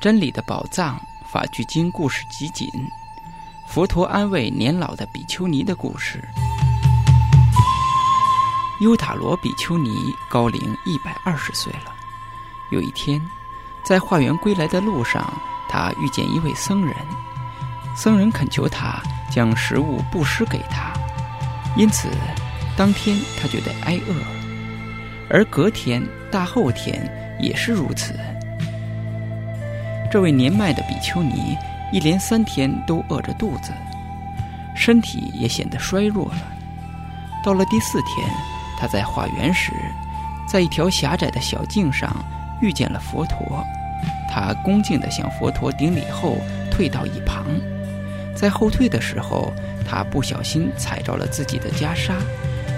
真理的宝藏法句经故事集锦，佛陀安慰年老的比丘尼的故事。优塔罗比丘尼高龄一百二十岁了。有一天，在化缘归来的路上，他遇见一位僧人。僧人恳求他将食物布施给他，因此当天他觉得挨饿，而隔天、大后天也是如此。这位年迈的比丘尼一连三天都饿着肚子，身体也显得衰弱了。到了第四天，他在化缘时，在一条狭窄的小径上遇见了佛陀。他恭敬地向佛陀顶礼后，退到一旁。在后退的时候，他不小心踩着了自己的袈裟，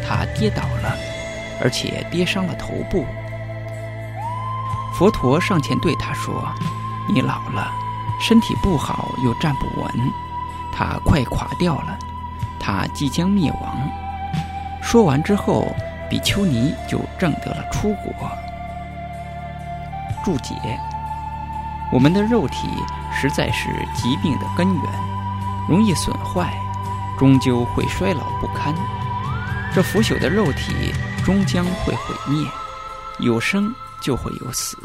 他跌倒了，而且跌伤了头部。佛陀上前对他说。你老了，身体不好，又站不稳，他快垮掉了，他即将灭亡。说完之后，比丘尼就证得了出国。注解：我们的肉体实在是疾病的根源，容易损坏，终究会衰老不堪。这腐朽的肉体终将会毁灭，有生就会有死。